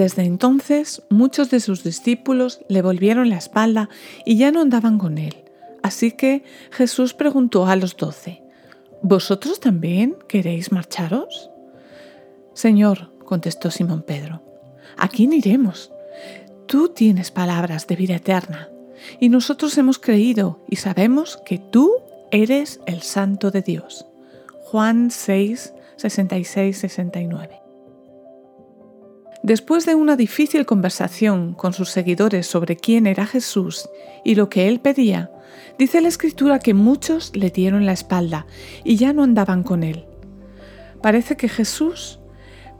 Desde entonces muchos de sus discípulos le volvieron la espalda y ya no andaban con él. Así que Jesús preguntó a los doce, ¿Vosotros también queréis marcharos? Señor, contestó Simón Pedro, ¿a quién iremos? Tú tienes palabras de vida eterna, y nosotros hemos creído y sabemos que tú eres el Santo de Dios. Juan 6, 66, 69. Después de una difícil conversación con sus seguidores sobre quién era Jesús y lo que él pedía, dice la escritura que muchos le dieron la espalda y ya no andaban con él. Parece que Jesús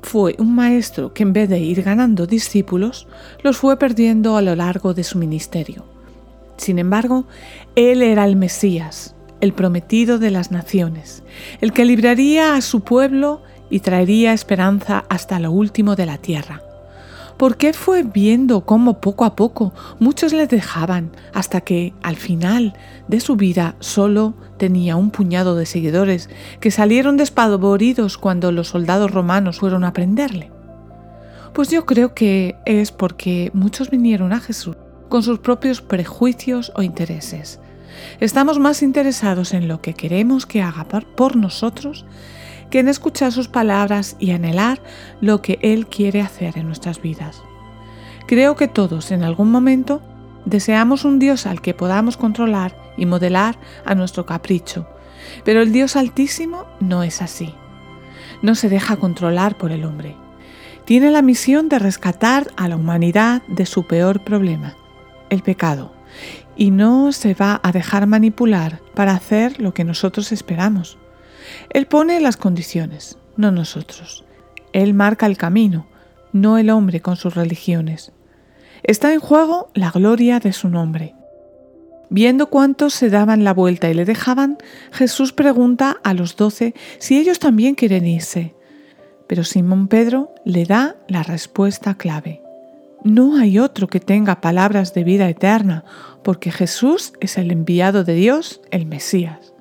fue un maestro que en vez de ir ganando discípulos, los fue perdiendo a lo largo de su ministerio. Sin embargo, él era el Mesías, el prometido de las naciones, el que libraría a su pueblo y traería esperanza hasta lo último de la tierra. ¿Por qué fue viendo cómo poco a poco muchos le dejaban hasta que al final de su vida solo tenía un puñado de seguidores que salieron despavoridos cuando los soldados romanos fueron a prenderle? Pues yo creo que es porque muchos vinieron a Jesús con sus propios prejuicios o intereses. Estamos más interesados en lo que queremos que haga por nosotros que en escuchar sus palabras y anhelar lo que Él quiere hacer en nuestras vidas. Creo que todos en algún momento deseamos un Dios al que podamos controlar y modelar a nuestro capricho, pero el Dios Altísimo no es así. No se deja controlar por el hombre. Tiene la misión de rescatar a la humanidad de su peor problema, el pecado, y no se va a dejar manipular para hacer lo que nosotros esperamos. Él pone las condiciones, no nosotros. Él marca el camino, no el hombre con sus religiones. Está en juego la gloria de su nombre. Viendo cuántos se daban la vuelta y le dejaban, Jesús pregunta a los doce si ellos también quieren irse. Pero Simón Pedro le da la respuesta clave. No hay otro que tenga palabras de vida eterna, porque Jesús es el enviado de Dios, el Mesías.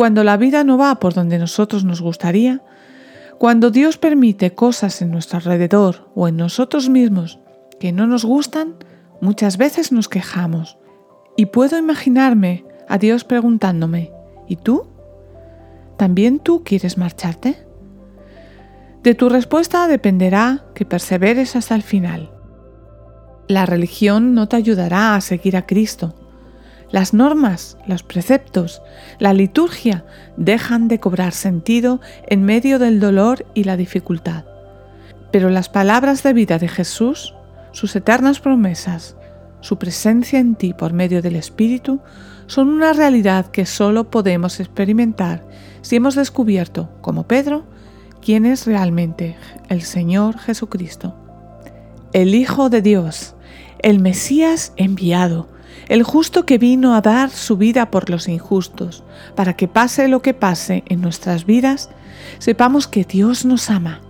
Cuando la vida no va por donde nosotros nos gustaría, cuando Dios permite cosas en nuestro alrededor o en nosotros mismos que no nos gustan, muchas veces nos quejamos. Y puedo imaginarme a Dios preguntándome, ¿y tú? ¿También tú quieres marcharte? De tu respuesta dependerá que perseveres hasta el final. La religión no te ayudará a seguir a Cristo, las normas, los preceptos, la liturgia dejan de cobrar sentido en medio del dolor y la dificultad. Pero las palabras de vida de Jesús, sus eternas promesas, su presencia en ti por medio del Espíritu, son una realidad que solo podemos experimentar si hemos descubierto, como Pedro, quién es realmente el Señor Jesucristo. El Hijo de Dios, el Mesías enviado, el justo que vino a dar su vida por los injustos, para que pase lo que pase en nuestras vidas, sepamos que Dios nos ama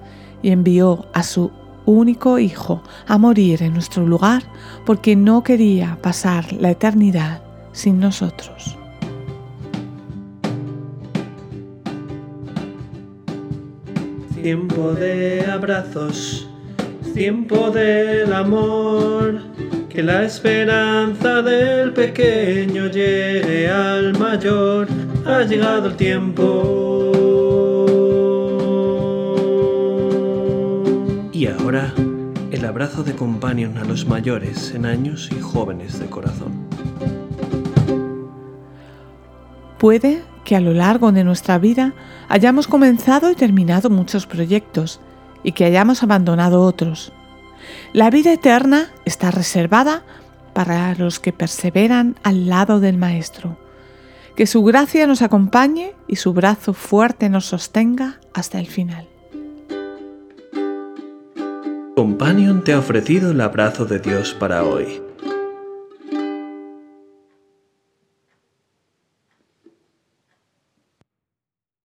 y envió a su único Hijo a morir en nuestro lugar porque no quería pasar la eternidad sin nosotros. Tiempo de abrazos, tiempo del amor que la esperanza del pequeño llegue al mayor, ha llegado el tiempo. Y ahora, el abrazo de companion a los mayores en años y jóvenes de corazón. Puede que a lo largo de nuestra vida hayamos comenzado y terminado muchos proyectos y que hayamos abandonado otros la vida eterna está reservada para los que perseveran al lado del Maestro. Que su gracia nos acompañe y su brazo fuerte nos sostenga hasta el final. Companion te ha ofrecido el abrazo de Dios para hoy.